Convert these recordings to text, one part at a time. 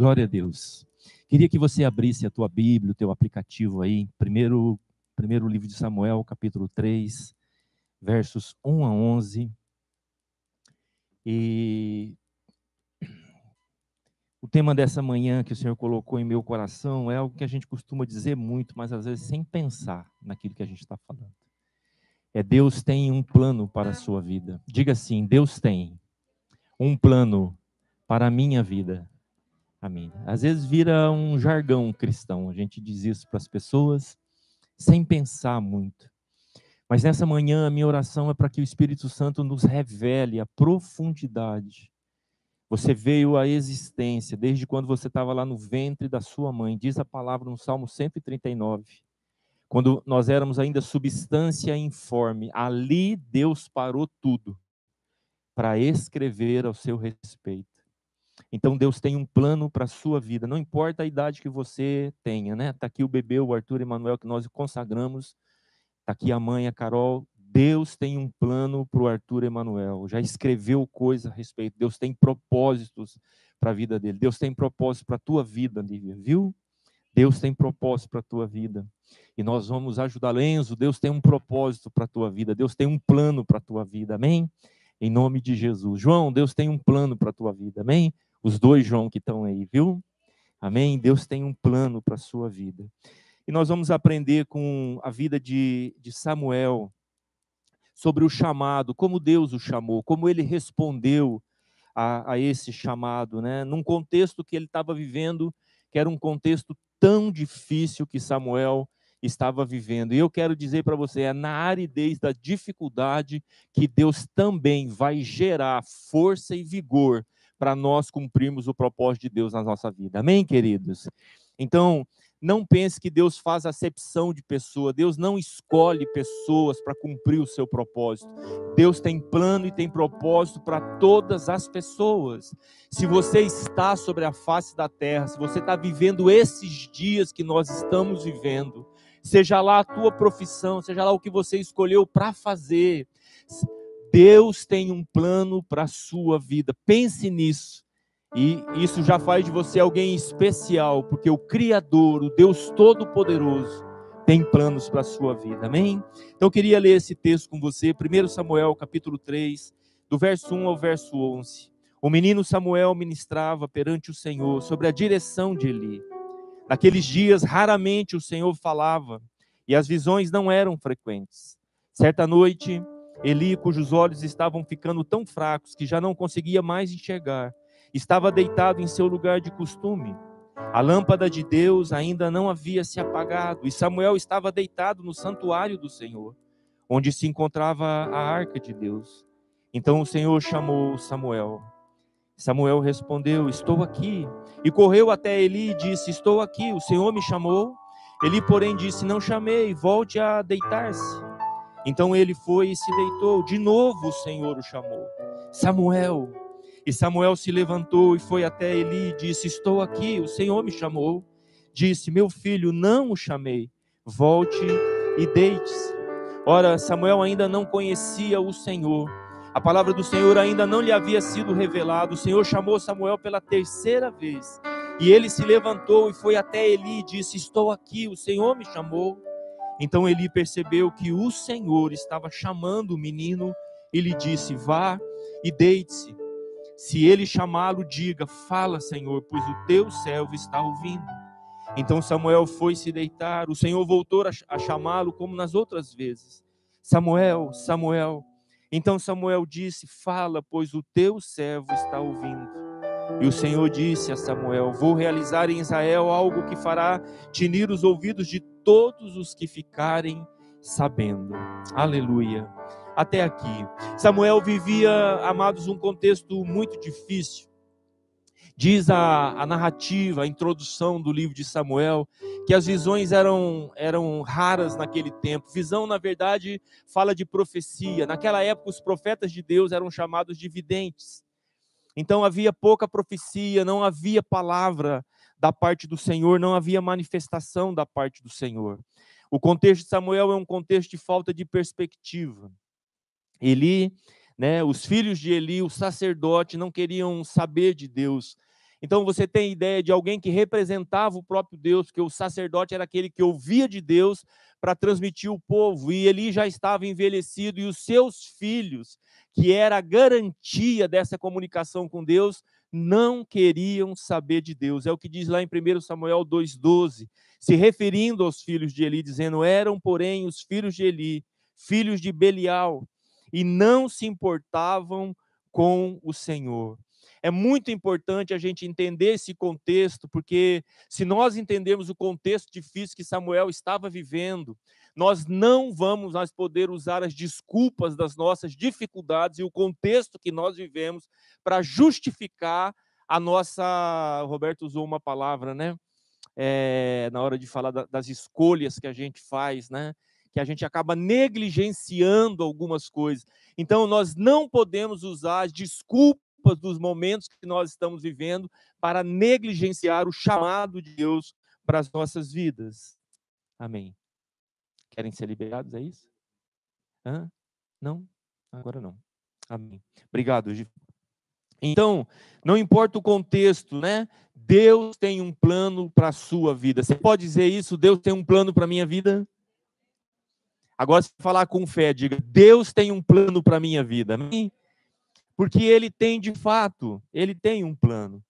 Glória a Deus. Queria que você abrisse a tua Bíblia, o teu aplicativo aí, primeiro, primeiro livro de Samuel, capítulo 3, versos 1 a 11. E o tema dessa manhã que o Senhor colocou em meu coração é algo que a gente costuma dizer muito, mas às vezes sem pensar naquilo que a gente está falando. É Deus tem um plano para a sua vida. Diga assim: Deus tem um plano para a minha vida. Amém. Às vezes vira um jargão cristão, a gente diz isso para as pessoas sem pensar muito. Mas nessa manhã a minha oração é para que o Espírito Santo nos revele a profundidade você veio à existência desde quando você estava lá no ventre da sua mãe. Diz a palavra no Salmo 139. Quando nós éramos ainda substância informe, ali Deus parou tudo para escrever ao seu respeito. Então Deus tem um plano para a sua vida, não importa a idade que você tenha, né? Está aqui o bebê, o Arthur Emanuel, que nós consagramos. Está aqui a mãe, a Carol. Deus tem um plano para o Arthur Emanuel, já escreveu coisa a respeito. Deus tem propósitos para a vida dele. Deus tem propósito para a tua vida, Lívia, viu? Deus tem propósito para a tua vida. E nós vamos ajudar. Enzo, Deus tem um propósito para a tua vida. Deus tem um plano para a tua vida. Amém? Em nome de Jesus. João, Deus tem um plano para a tua vida. Amém? Os dois João que estão aí, viu? Amém? Deus tem um plano para a sua vida. E nós vamos aprender com a vida de, de Samuel sobre o chamado, como Deus o chamou, como ele respondeu a, a esse chamado, né? num contexto que ele estava vivendo, que era um contexto tão difícil que Samuel estava vivendo. E eu quero dizer para você, é na aridez da dificuldade que Deus também vai gerar força e vigor para nós cumprirmos o propósito de Deus na nossa vida. Amém, queridos? Então, não pense que Deus faz acepção de pessoa. Deus não escolhe pessoas para cumprir o seu propósito. Deus tem plano e tem propósito para todas as pessoas. Se você está sobre a face da terra, se você está vivendo esses dias que nós estamos vivendo, seja lá a tua profissão, seja lá o que você escolheu para fazer, Deus tem um plano para a sua vida. Pense nisso. E isso já faz de você alguém especial, porque o Criador, o Deus Todo-Poderoso, tem planos para a sua vida. Amém? Então eu queria ler esse texto com você, 1 Samuel, capítulo 3, do verso 1 ao verso 11. O menino Samuel ministrava perante o Senhor sobre a direção de Eli. Naqueles dias, raramente o Senhor falava, e as visões não eram frequentes. Certa noite, Eli, cujos olhos estavam ficando tão fracos que já não conseguia mais enxergar, estava deitado em seu lugar de costume. A lâmpada de Deus ainda não havia se apagado e Samuel estava deitado no santuário do Senhor, onde se encontrava a arca de Deus. Então o Senhor chamou Samuel. Samuel respondeu: Estou aqui. E correu até Eli e disse: Estou aqui, o Senhor me chamou. Eli, porém, disse: Não chamei, volte a deitar-se. Então ele foi e se deitou. De novo o Senhor o chamou: Samuel. E Samuel se levantou e foi até Eli e disse: Estou aqui, o Senhor me chamou. Disse: Meu filho, não o chamei, volte e deite-se. Ora, Samuel ainda não conhecia o Senhor, a palavra do Senhor ainda não lhe havia sido revelada. O Senhor chamou Samuel pela terceira vez. E ele se levantou e foi até Eli e disse: Estou aqui, o Senhor me chamou. Então Eli percebeu que o Senhor estava chamando o menino e lhe disse: Vá e deite-se. Se ele chamá-lo, diga: Fala, Senhor, pois o teu servo está ouvindo. Então Samuel foi se deitar. O Senhor voltou a chamá-lo como nas outras vezes: Samuel, Samuel. Então Samuel disse: Fala, pois o teu servo está ouvindo. E o Senhor disse a Samuel: Vou realizar em Israel algo que fará tinir os ouvidos de todos os que ficarem sabendo. Aleluia até aqui. Samuel vivia, amados, um contexto muito difícil. Diz a, a, narrativa, a introdução do livro de Samuel, que as visões eram, eram raras naquele tempo. Visão, na verdade, fala de profecia. Naquela época, os profetas de Deus eram chamados de videntes. Então havia pouca profecia, não havia palavra da parte do Senhor, não havia manifestação da parte do Senhor. O contexto de Samuel é um contexto de falta de perspectiva. Eli, né, os filhos de Eli, o sacerdote, não queriam saber de Deus. Então você tem ideia de alguém que representava o próprio Deus, que o sacerdote era aquele que ouvia de Deus para transmitir o povo, e ele já estava envelhecido, e os seus filhos, que era a garantia dessa comunicação com Deus, não queriam saber de Deus. É o que diz lá em 1 Samuel 2,12, se referindo aos filhos de Eli, dizendo: Eram, porém, os filhos de Eli, filhos de Belial, e não se importavam com o Senhor. É muito importante a gente entender esse contexto, porque se nós entendermos o contexto difícil que Samuel estava vivendo, nós não vamos mais poder usar as desculpas das nossas dificuldades e o contexto que nós vivemos para justificar a nossa. O Roberto usou uma palavra, né? É, na hora de falar da, das escolhas que a gente faz, né? Que a gente acaba negligenciando algumas coisas. Então, nós não podemos usar as desculpas dos momentos que nós estamos vivendo para negligenciar o chamado de Deus para as nossas vidas. Amém. Querem ser liberados, é isso? Hã? Não? Agora não. Amém. Obrigado, Gi. Então, não importa o contexto, né? Deus tem um plano para a sua vida. Você pode dizer isso? Deus tem um plano para a minha vida? Agora, se falar com fé, diga: Deus tem um plano para a minha vida. Amém? Porque ele tem de fato, ele tem um plano.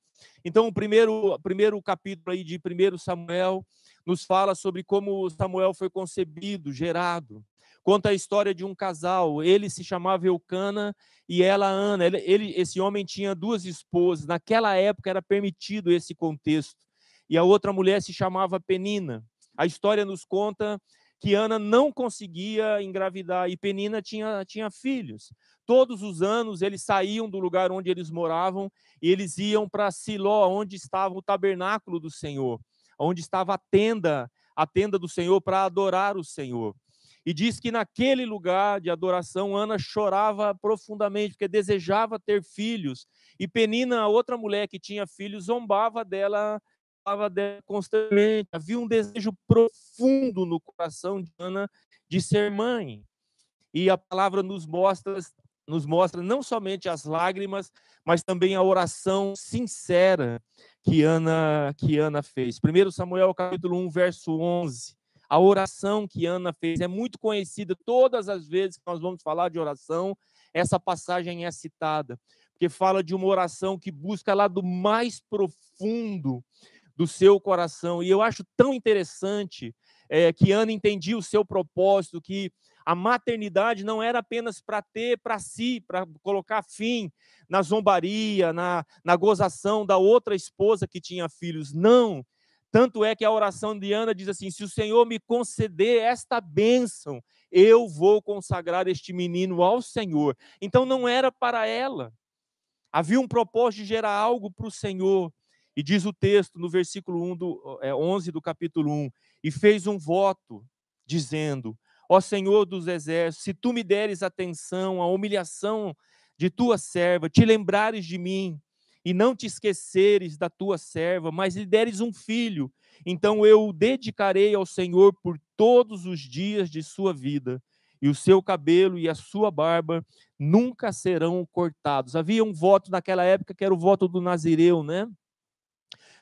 Então, o primeiro, primeiro capítulo aí de 1 Samuel nos fala sobre como Samuel foi concebido, gerado. Conta a história de um casal. Ele se chamava Eucana e ela Ana. Ele, ele, esse homem tinha duas esposas. Naquela época era permitido esse contexto. E a outra mulher se chamava Penina. A história nos conta que Ana não conseguia engravidar e Penina tinha, tinha filhos. Todos os anos eles saíam do lugar onde eles moravam e eles iam para Siló, onde estava o tabernáculo do Senhor, onde estava a tenda, a tenda do Senhor para adorar o Senhor. E diz que naquele lugar de adoração Ana chorava profundamente porque desejava ter filhos e Penina, a outra mulher que tinha filhos, zombava dela falava dela constantemente. Havia um desejo profundo no coração de Ana de ser mãe. E a palavra nos mostra, nos mostra não somente as lágrimas, mas também a oração sincera que Ana, que Ana fez. 1 Samuel capítulo 1, verso 11. A oração que Ana fez é muito conhecida todas as vezes que nós vamos falar de oração, essa passagem é citada, porque fala de uma oração que busca lá do mais profundo do seu coração. E eu acho tão interessante é, que Ana entendia o seu propósito, que a maternidade não era apenas para ter para si, para colocar fim na zombaria, na, na gozação da outra esposa que tinha filhos. Não. Tanto é que a oração de Ana diz assim: se o Senhor me conceder esta bênção, eu vou consagrar este menino ao Senhor. Então não era para ela. Havia um propósito de gerar algo para o Senhor. E diz o texto no versículo 1 do, é, 11 do capítulo 1: E fez um voto, dizendo: Ó Senhor dos exércitos, se tu me deres atenção à humilhação de tua serva, te lembrares de mim, e não te esqueceres da tua serva, mas lhe deres um filho, então eu o dedicarei ao Senhor por todos os dias de sua vida, e o seu cabelo e a sua barba nunca serão cortados. Havia um voto naquela época que era o voto do Nazireu, né?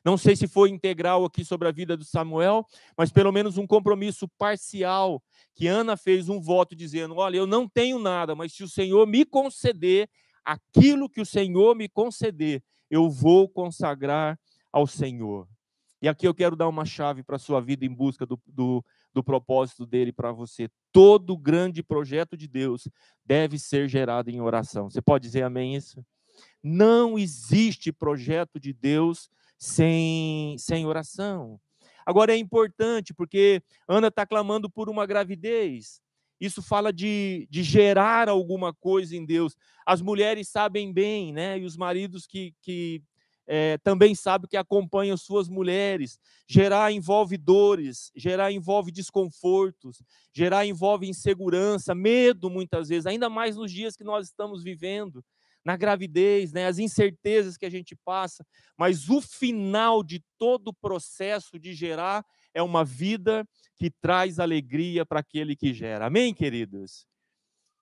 Não sei se foi integral aqui sobre a vida do Samuel, mas pelo menos um compromisso parcial que Ana fez um voto dizendo: Olha, eu não tenho nada, mas se o Senhor me conceder aquilo que o Senhor me conceder, eu vou consagrar ao Senhor. E aqui eu quero dar uma chave para a sua vida em busca do, do, do propósito dele para você. Todo grande projeto de Deus deve ser gerado em oração. Você pode dizer amém isso? Não existe projeto de Deus sem, sem oração. Agora é importante porque Ana está clamando por uma gravidez. Isso fala de, de gerar alguma coisa em Deus. As mulheres sabem bem, né? E os maridos que, que é, também sabem que acompanham suas mulheres. Gerar envolve dores, gerar envolve desconfortos, gerar envolve insegurança, medo muitas vezes, ainda mais nos dias que nós estamos vivendo na gravidez, né, as incertezas que a gente passa, mas o final de todo o processo de gerar é uma vida que traz alegria para aquele que gera. Amém, queridos?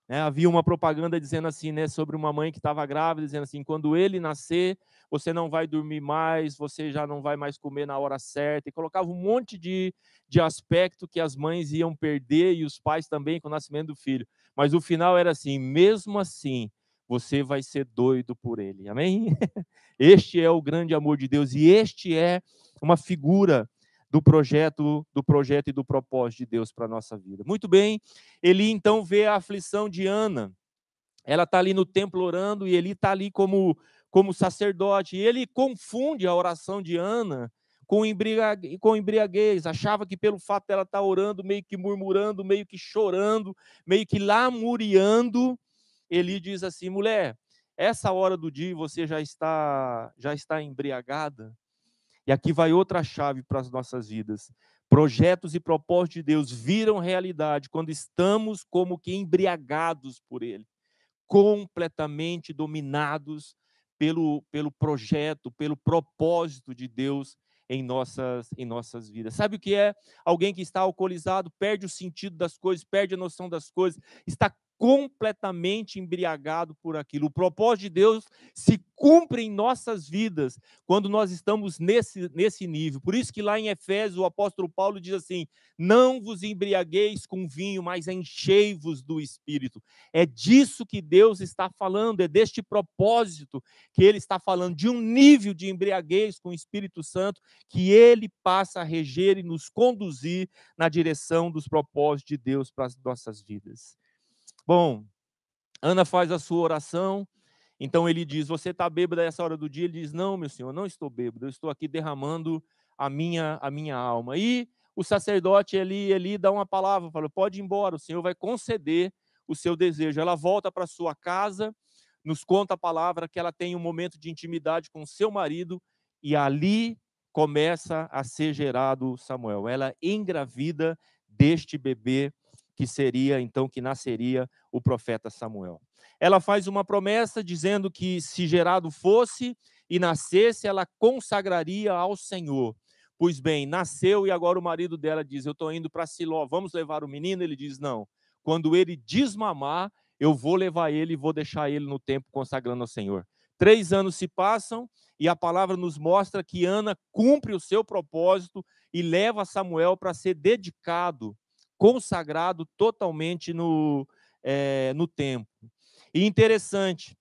Né? Havia uma propaganda dizendo assim, né, sobre uma mãe que estava grávida, dizendo assim: quando ele nascer, você não vai dormir mais, você já não vai mais comer na hora certa. E colocava um monte de, de aspecto que as mães iam perder e os pais também com o nascimento do filho. Mas o final era assim: mesmo assim, você vai ser doido por ele. Amém? Este é o grande amor de Deus e este é uma figura do projeto, do projeto e do propósito de Deus para a nossa vida. Muito bem, Eli então vê a aflição de Ana. Ela está ali no templo orando e ele está ali como, como sacerdote. E ele confunde a oração de Ana com, com embriaguez. Achava que pelo fato dela estar tá orando, meio que murmurando, meio que chorando, meio que lamuriando, Eli diz assim: mulher, essa hora do dia você já está já está embriagada? E aqui vai outra chave para as nossas vidas. Projetos e propósitos de Deus viram realidade quando estamos como que embriagados por Ele, completamente dominados pelo, pelo projeto, pelo propósito de Deus em nossas, em nossas vidas. Sabe o que é? Alguém que está alcoolizado perde o sentido das coisas, perde a noção das coisas, está completamente embriagado por aquilo. O propósito de Deus se cumpre em nossas vidas quando nós estamos nesse, nesse nível. Por isso que lá em Efésios o apóstolo Paulo diz assim: "Não vos embriagueis com vinho, mas enchei-vos do espírito". É disso que Deus está falando, é deste propósito que ele está falando, de um nível de embriaguez com o Espírito Santo que ele passa a reger e nos conduzir na direção dos propósitos de Deus para as nossas vidas. Bom, Ana faz a sua oração, então ele diz: Você está bêbado a essa hora do dia? Ele diz: Não, meu senhor, não estou bêbado, eu estou aqui derramando a minha, a minha alma. E o sacerdote ali, ele dá uma palavra, fala: Pode ir embora, o senhor vai conceder o seu desejo. Ela volta para sua casa, nos conta a palavra que ela tem um momento de intimidade com seu marido, e ali começa a ser gerado Samuel. Ela engravida deste bebê que seria então que nasceria o profeta Samuel. Ela faz uma promessa dizendo que se gerado fosse e nascesse, ela consagraria ao Senhor. Pois bem, nasceu e agora o marido dela diz: Eu estou indo para Siló, vamos levar o menino? Ele diz: Não. Quando ele desmamar, eu vou levar ele e vou deixar ele no tempo consagrando ao Senhor. Três anos se passam e a palavra nos mostra que Ana cumpre o seu propósito e leva Samuel para ser dedicado consagrado totalmente no, é, no tempo. E interessante,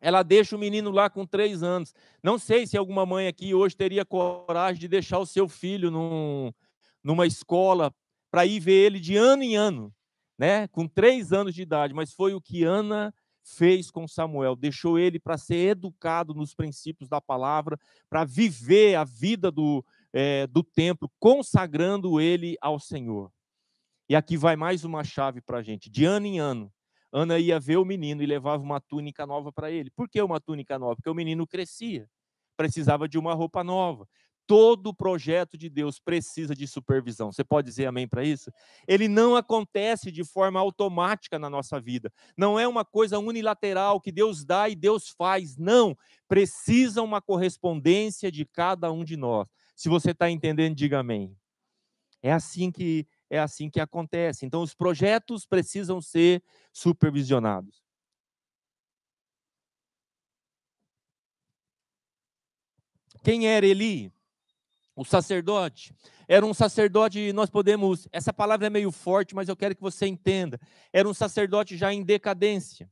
ela deixa o menino lá com três anos. Não sei se alguma mãe aqui hoje teria coragem de deixar o seu filho num, numa escola para ir ver ele de ano em ano, né? Com três anos de idade. Mas foi o que Ana fez com Samuel. Deixou ele para ser educado nos princípios da palavra, para viver a vida do, é, do templo, consagrando ele ao Senhor. E aqui vai mais uma chave para a gente. De ano em ano, Ana ia ver o menino e levava uma túnica nova para ele. Por que uma túnica nova? Porque o menino crescia, precisava de uma roupa nova. Todo projeto de Deus precisa de supervisão. Você pode dizer amém para isso? Ele não acontece de forma automática na nossa vida. Não é uma coisa unilateral que Deus dá e Deus faz. Não. Precisa uma correspondência de cada um de nós. Se você está entendendo, diga amém. É assim que é assim que acontece. Então, os projetos precisam ser supervisionados. Quem era Eli? O sacerdote. Era um sacerdote, nós podemos. Essa palavra é meio forte, mas eu quero que você entenda. Era um sacerdote já em decadência.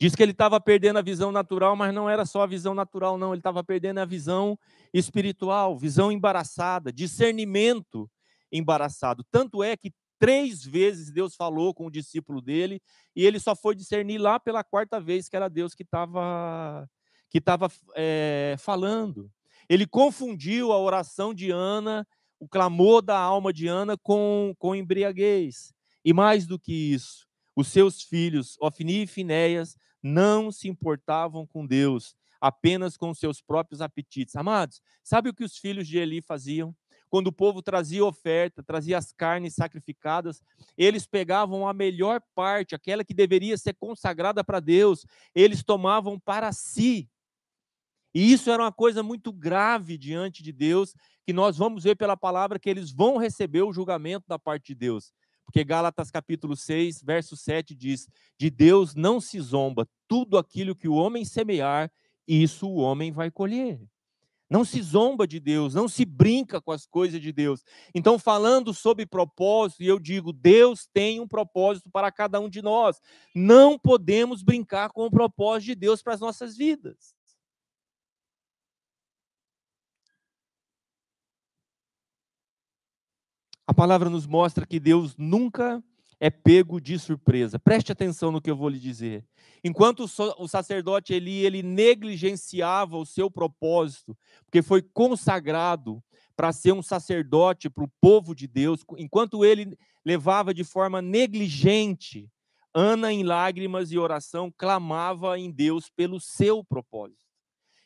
Diz que ele estava perdendo a visão natural, mas não era só a visão natural, não. Ele estava perdendo a visão espiritual, visão embaraçada, discernimento embaraçado. Tanto é que três vezes Deus falou com o discípulo dele e ele só foi discernir lá pela quarta vez que era Deus que estava que estava é, falando. Ele confundiu a oração de Ana, o clamor da alma de Ana com, com embriaguez. E mais do que isso, os seus filhos, Ofni e Finéias, não se importavam com Deus, apenas com seus próprios apetites. Amados, sabe o que os filhos de Eli faziam? Quando o povo trazia oferta, trazia as carnes sacrificadas, eles pegavam a melhor parte, aquela que deveria ser consagrada para Deus, eles tomavam para si. E isso era uma coisa muito grave diante de Deus, que nós vamos ver pela palavra que eles vão receber o julgamento da parte de Deus. Porque Gálatas capítulo 6, verso 7 diz: De Deus não se zomba, tudo aquilo que o homem semear, isso o homem vai colher. Não se zomba de Deus, não se brinca com as coisas de Deus. Então, falando sobre propósito, eu digo: Deus tem um propósito para cada um de nós. Não podemos brincar com o propósito de Deus para as nossas vidas. A palavra nos mostra que Deus nunca é pego de surpresa. Preste atenção no que eu vou lhe dizer. Enquanto o sacerdote Eli ele negligenciava o seu propósito, porque foi consagrado para ser um sacerdote para o povo de Deus, enquanto ele levava de forma negligente, Ana em lágrimas e oração clamava em Deus pelo seu propósito.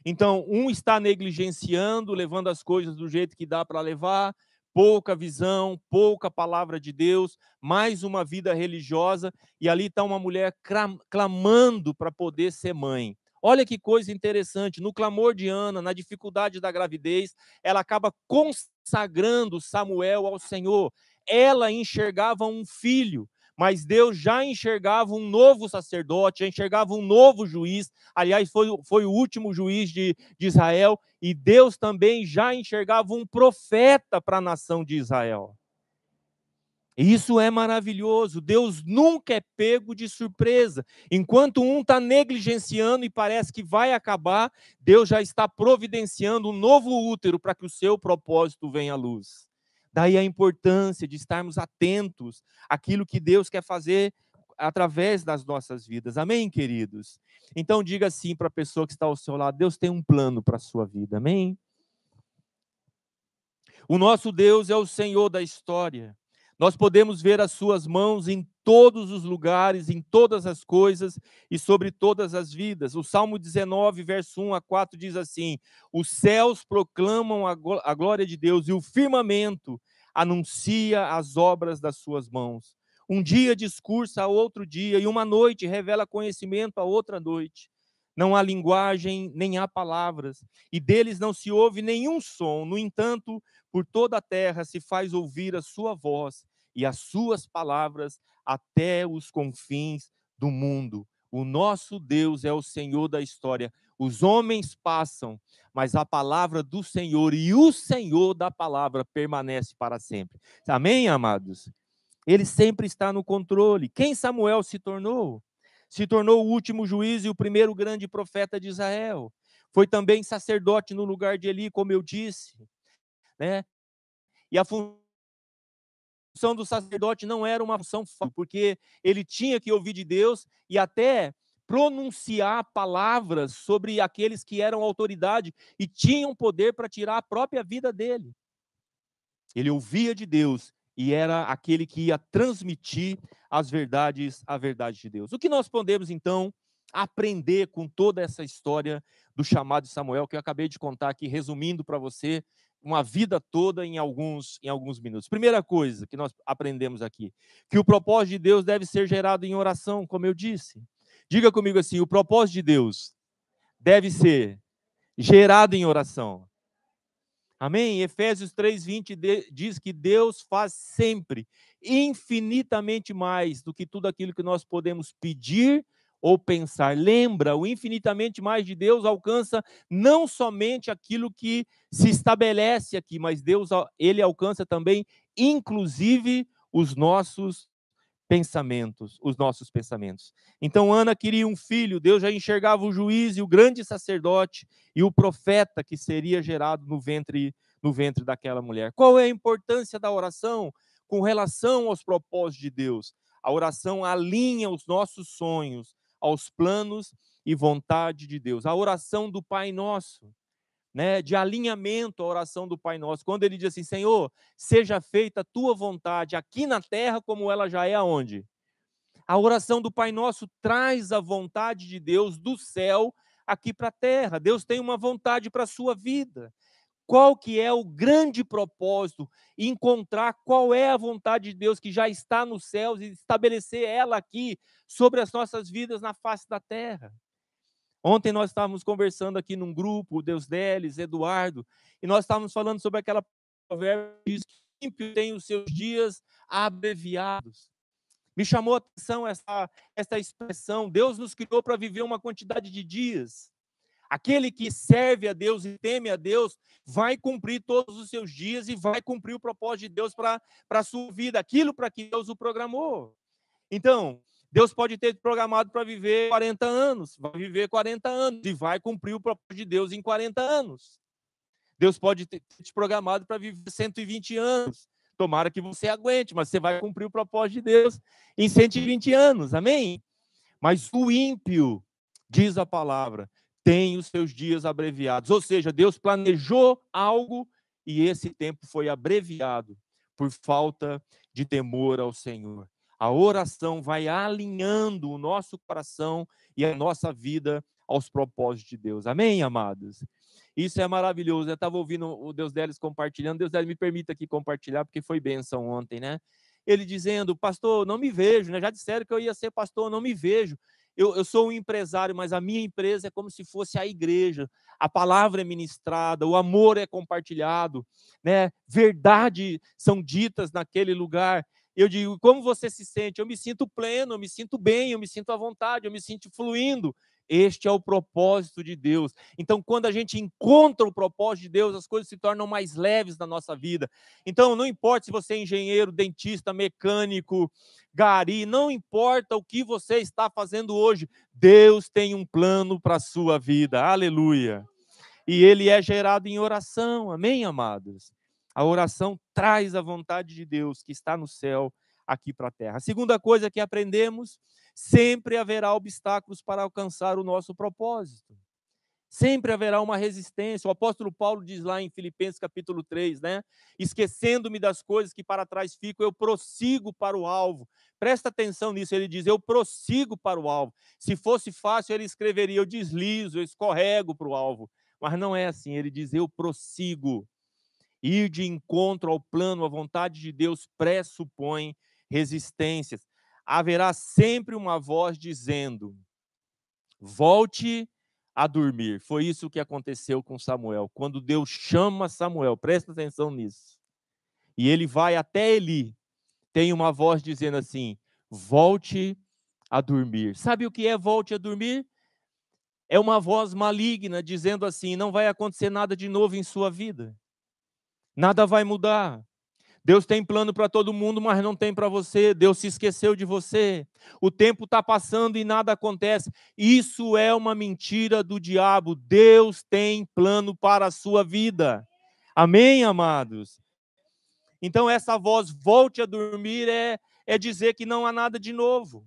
Então, um está negligenciando, levando as coisas do jeito que dá para levar, pouca visão, pouca palavra de Deus, mais uma vida religiosa, e ali está uma mulher clamando para poder ser mãe. Olha que coisa interessante, no clamor de Ana, na dificuldade da gravidez, ela acaba consagrando Samuel ao Senhor. Ela enxergava um filho, mas Deus já enxergava um novo sacerdote, já enxergava um novo juiz. Aliás, foi, foi o último juiz de, de Israel, e Deus também já enxergava um profeta para a nação de Israel. Isso é maravilhoso. Deus nunca é pego de surpresa. Enquanto um está negligenciando e parece que vai acabar, Deus já está providenciando um novo útero para que o seu propósito venha à luz. Daí a importância de estarmos atentos àquilo que Deus quer fazer através das nossas vidas. Amém, queridos? Então diga assim para a pessoa que está ao seu lado: Deus tem um plano para a sua vida. Amém? O nosso Deus é o Senhor da história. Nós podemos ver as suas mãos em todos os lugares, em todas as coisas e sobre todas as vidas. O Salmo 19, verso 1 a 4 diz assim: Os céus proclamam a glória de Deus e o firmamento anuncia as obras das suas mãos. Um dia discursa a outro dia, e uma noite revela conhecimento a outra noite. Não há linguagem, nem há palavras, e deles não se ouve nenhum som. No entanto, por toda a terra se faz ouvir a sua voz e as suas palavras até os confins do mundo. O nosso Deus é o Senhor da história. Os homens passam, mas a palavra do Senhor e o Senhor da palavra permanece para sempre. Amém, amados? Ele sempre está no controle. Quem Samuel se tornou? Se tornou o último juiz e o primeiro grande profeta de Israel. Foi também sacerdote no lugar de Eli, como eu disse. Né? E a função do sacerdote não era uma função fácil, porque ele tinha que ouvir de Deus e até pronunciar palavras sobre aqueles que eram autoridade e tinham poder para tirar a própria vida dele. Ele ouvia de Deus e era aquele que ia transmitir as verdades, a verdade de Deus. O que nós podemos então aprender com toda essa história do chamado de Samuel que eu acabei de contar aqui, resumindo para você uma vida toda em alguns em alguns minutos. Primeira coisa que nós aprendemos aqui, que o propósito de Deus deve ser gerado em oração, como eu disse. Diga comigo assim: o propósito de Deus deve ser gerado em oração. Amém? Efésios 3:20 diz que Deus faz sempre infinitamente mais do que tudo aquilo que nós podemos pedir ou pensar. Lembra, o infinitamente mais de Deus alcança não somente aquilo que se estabelece aqui, mas Deus ele alcança também inclusive os nossos pensamentos, os nossos pensamentos. Então Ana queria um filho, Deus já enxergava o juiz e o grande sacerdote e o profeta que seria gerado no ventre no ventre daquela mulher. Qual é a importância da oração com relação aos propósitos de Deus? A oração alinha os nossos sonhos aos planos e vontade de Deus. A oração do Pai Nosso, né, de alinhamento à oração do Pai Nosso. Quando ele diz assim: Senhor, seja feita a tua vontade aqui na terra como ela já é aonde? A oração do Pai Nosso traz a vontade de Deus do céu aqui para a terra. Deus tem uma vontade para a sua vida. Qual que é o grande propósito? Encontrar qual é a vontade de Deus que já está nos céus e estabelecer ela aqui sobre as nossas vidas na face da terra. Ontem nós estávamos conversando aqui num grupo, Deus Deles, Eduardo, e nós estávamos falando sobre aquela provérbio ímpio tem os seus dias abreviados. Me chamou a atenção essa, essa expressão. Deus nos criou para viver uma quantidade de dias. Aquele que serve a Deus e teme a Deus vai cumprir todos os seus dias e vai cumprir o propósito de Deus para a sua vida, aquilo para que Deus o programou. Então, Deus pode ter programado para viver 40 anos, vai viver 40 anos e vai cumprir o propósito de Deus em 40 anos. Deus pode ter te programado para viver 120 anos. Tomara que você aguente, mas você vai cumprir o propósito de Deus em 120 anos. Amém? Mas o ímpio, diz a palavra, tem os seus dias abreviados. Ou seja, Deus planejou algo e esse tempo foi abreviado por falta de temor ao Senhor. A oração vai alinhando o nosso coração e a nossa vida aos propósitos de Deus. Amém, amados? Isso é maravilhoso. Eu estava ouvindo o Deus Deles compartilhando. Deus Deles me permita aqui compartilhar, porque foi bênção ontem, né? Ele dizendo, pastor, não me vejo, né? Já disseram que eu ia ser pastor, não me vejo. Eu, eu, sou um empresário, mas a minha empresa é como se fosse a igreja. A palavra é ministrada, o amor é compartilhado, né? Verdade são ditas naquele lugar. Eu digo, como você se sente? Eu me sinto pleno, eu me sinto bem, eu me sinto à vontade, eu me sinto fluindo. Este é o propósito de Deus. Então, quando a gente encontra o propósito de Deus, as coisas se tornam mais leves na nossa vida. Então, não importa se você é engenheiro, dentista, mecânico, gari, não importa o que você está fazendo hoje, Deus tem um plano para a sua vida. Aleluia. E ele é gerado em oração. Amém, amados? A oração traz a vontade de Deus que está no céu aqui para a terra. A segunda coisa que aprendemos, sempre haverá obstáculos para alcançar o nosso propósito. Sempre haverá uma resistência. O apóstolo Paulo diz lá em Filipenses capítulo 3, né? Esquecendo-me das coisas que para trás ficam, eu prossigo para o alvo. Presta atenção nisso, ele diz: eu prossigo para o alvo. Se fosse fácil, ele escreveria: eu deslizo, eu escorrego para o alvo. Mas não é assim, ele diz: eu prossigo. Ir de encontro ao plano, à vontade de Deus pressupõe resistências. Haverá sempre uma voz dizendo: volte a dormir. Foi isso que aconteceu com Samuel. Quando Deus chama Samuel, presta atenção nisso. E ele vai até Eli, tem uma voz dizendo assim: volte a dormir. Sabe o que é volte a dormir? É uma voz maligna dizendo assim: não vai acontecer nada de novo em sua vida nada vai mudar. Deus tem plano para todo mundo, mas não tem para você. Deus se esqueceu de você. O tempo está passando e nada acontece. Isso é uma mentira do diabo. Deus tem plano para a sua vida. Amém, amados? Então, essa voz, volte a dormir, é, é dizer que não há nada de novo.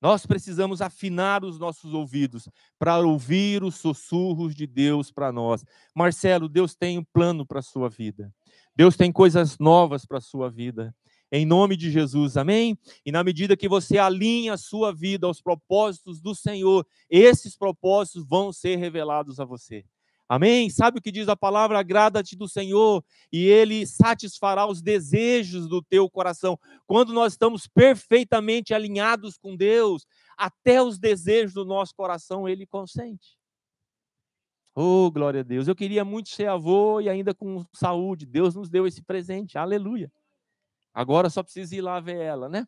Nós precisamos afinar os nossos ouvidos para ouvir os sussurros de Deus para nós. Marcelo, Deus tem um plano para a sua vida. Deus tem coisas novas para a sua vida. Em nome de Jesus, amém? E na medida que você alinha a sua vida aos propósitos do Senhor, esses propósitos vão ser revelados a você. Amém? Sabe o que diz a palavra? Agrada-te do Senhor e Ele satisfará os desejos do teu coração. Quando nós estamos perfeitamente alinhados com Deus, até os desejos do nosso coração Ele consente. Oh, glória a Deus. Eu queria muito ser avô e ainda com saúde. Deus nos deu esse presente. Aleluia. Agora só precisa ir lá ver ela, né?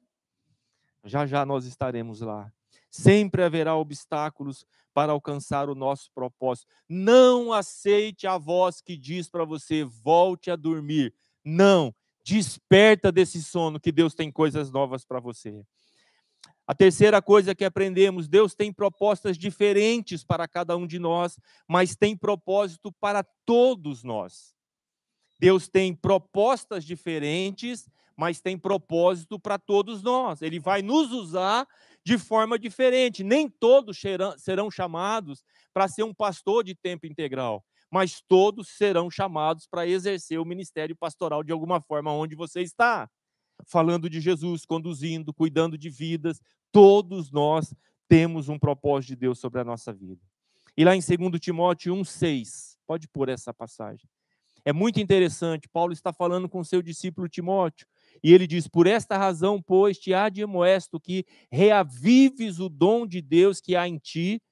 Já já nós estaremos lá. Sempre haverá obstáculos para alcançar o nosso propósito. Não aceite a voz que diz para você: volte a dormir. Não, desperta desse sono que Deus tem coisas novas para você. A terceira coisa que aprendemos: Deus tem propostas diferentes para cada um de nós, mas tem propósito para todos nós. Deus tem propostas diferentes, mas tem propósito para todos nós. Ele vai nos usar de forma diferente. Nem todos serão chamados para ser um pastor de tempo integral, mas todos serão chamados para exercer o ministério pastoral de alguma forma onde você está. Falando de Jesus, conduzindo, cuidando de vidas, todos nós temos um propósito de Deus sobre a nossa vida. E lá em 2 Timóteo 1,6, pode pôr essa passagem. É muito interessante, Paulo está falando com seu discípulo Timóteo. E ele diz: Por esta razão, pois, te admoesto que reavives o dom de Deus que há em ti,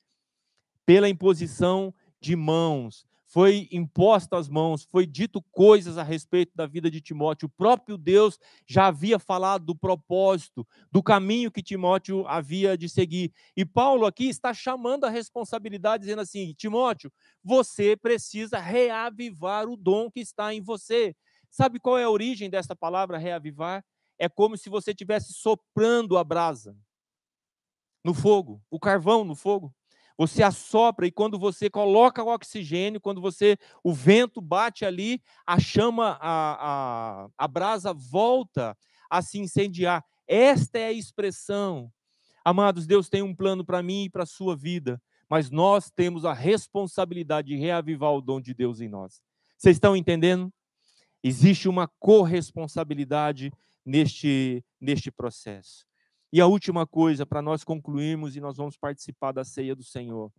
pela imposição de mãos. Foi imposta as mãos, foi dito coisas a respeito da vida de Timóteo. O próprio Deus já havia falado do propósito, do caminho que Timóteo havia de seguir. E Paulo aqui está chamando a responsabilidade, dizendo assim: Timóteo, você precisa reavivar o dom que está em você. Sabe qual é a origem dessa palavra reavivar? É como se você estivesse soprando a brasa no fogo, o carvão no fogo. Você assopra e quando você coloca o oxigênio, quando você o vento bate ali, a chama, a, a, a brasa volta a se incendiar. Esta é a expressão. Amados, Deus tem um plano para mim e para a sua vida, mas nós temos a responsabilidade de reavivar o dom de Deus em nós. Vocês estão entendendo? Existe uma corresponsabilidade neste, neste processo. E a última coisa, para nós concluirmos e nós vamos participar da ceia do Senhor,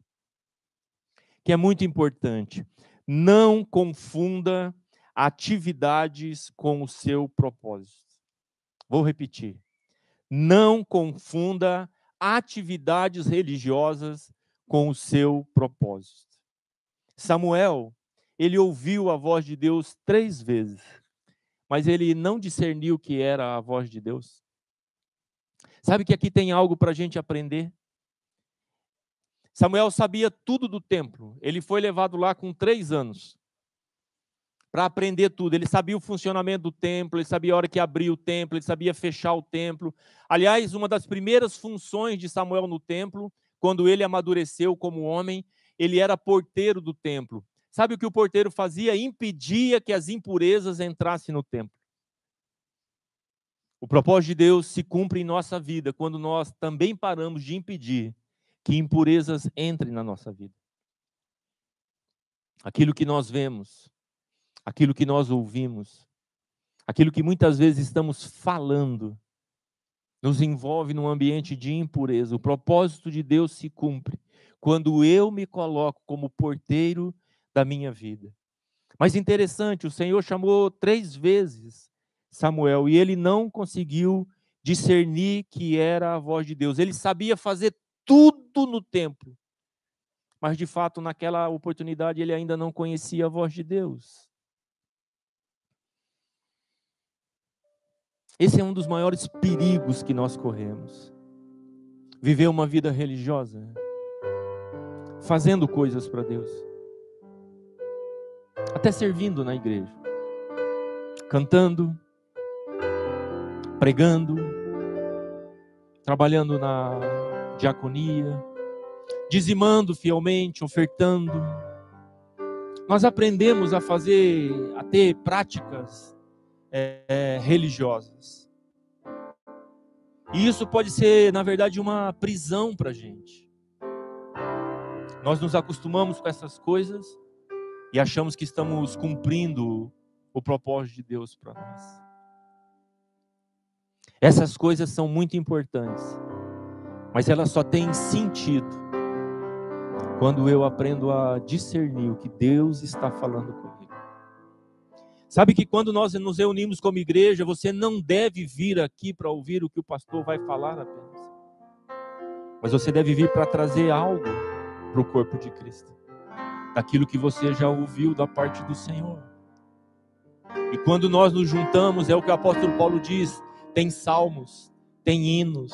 que é muito importante. Não confunda atividades com o seu propósito. Vou repetir. Não confunda atividades religiosas com o seu propósito. Samuel, ele ouviu a voz de Deus três vezes, mas ele não discerniu que era a voz de Deus. Sabe que aqui tem algo para a gente aprender? Samuel sabia tudo do templo. Ele foi levado lá com três anos para aprender tudo. Ele sabia o funcionamento do templo, ele sabia a hora que abria o templo, ele sabia fechar o templo. Aliás, uma das primeiras funções de Samuel no templo, quando ele amadureceu como homem, ele era porteiro do templo. Sabe o que o porteiro fazia? Impedia que as impurezas entrassem no templo. O propósito de Deus se cumpre em nossa vida quando nós também paramos de impedir que impurezas entrem na nossa vida. Aquilo que nós vemos, aquilo que nós ouvimos, aquilo que muitas vezes estamos falando, nos envolve num ambiente de impureza. O propósito de Deus se cumpre quando eu me coloco como porteiro da minha vida. Mas interessante, o Senhor chamou três vezes Samuel e ele não conseguiu discernir que era a voz de Deus. Ele sabia fazer tudo no templo, mas de fato naquela oportunidade ele ainda não conhecia a voz de Deus. Esse é um dos maiores perigos que nós corremos. Viver uma vida religiosa, fazendo coisas para Deus, até servindo na igreja, cantando, pregando, trabalhando na diaconia, dizimando fielmente, ofertando. Nós aprendemos a fazer, a ter práticas é, é, religiosas. E isso pode ser, na verdade, uma prisão para a gente. Nós nos acostumamos com essas coisas e achamos que estamos cumprindo o propósito de Deus para nós. Essas coisas são muito importantes, mas elas só têm sentido quando eu aprendo a discernir o que Deus está falando comigo. Sabe que quando nós nos reunimos como igreja, você não deve vir aqui para ouvir o que o pastor vai falar apenas, mas você deve vir para trazer algo para o corpo de Cristo, daquilo que você já ouviu da parte do Senhor. E quando nós nos juntamos, é o que o apóstolo Paulo diz: tem salmos, tem hinos,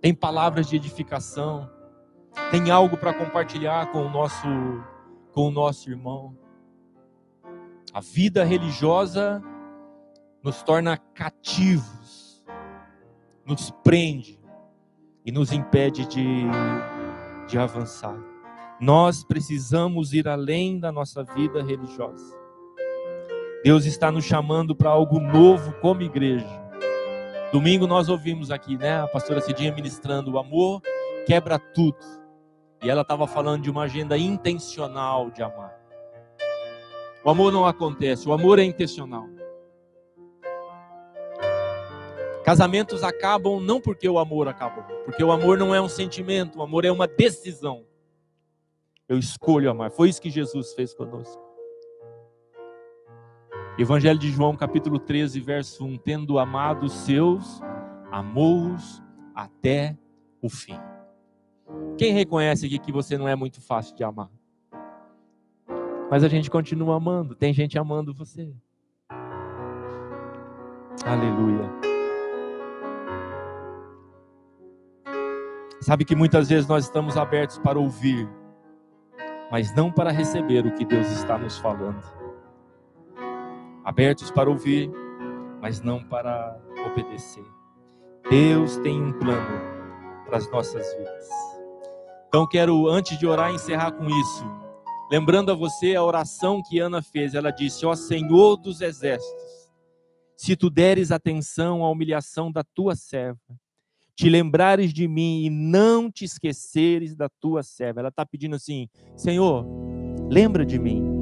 tem palavras de edificação, tem algo para compartilhar com o nosso com o nosso irmão. A vida religiosa nos torna cativos, nos prende e nos impede de, de avançar. Nós precisamos ir além da nossa vida religiosa. Deus está nos chamando para algo novo como igreja. Domingo nós ouvimos aqui, né, a pastora Cidinha ministrando o amor quebra tudo. E ela estava falando de uma agenda intencional de amar. O amor não acontece, o amor é intencional. Casamentos acabam não porque o amor acabou, porque o amor não é um sentimento, o amor é uma decisão. Eu escolho amar. Foi isso que Jesus fez conosco. Evangelho de João, capítulo 13, verso 1: Tendo amado os seus, amou-os até o fim. Quem reconhece aqui que você não é muito fácil de amar? Mas a gente continua amando, tem gente amando você. Aleluia. Sabe que muitas vezes nós estamos abertos para ouvir, mas não para receber o que Deus está nos falando. Abertos para ouvir, mas não para obedecer. Deus tem um plano para as nossas vidas. Então quero antes de orar encerrar com isso, lembrando a você a oração que Ana fez. Ela disse: "Ó Senhor dos exércitos, se tu deres atenção à humilhação da tua serva, te lembrares de mim e não te esqueceres da tua serva. Ela está pedindo assim: Senhor, lembra de mim.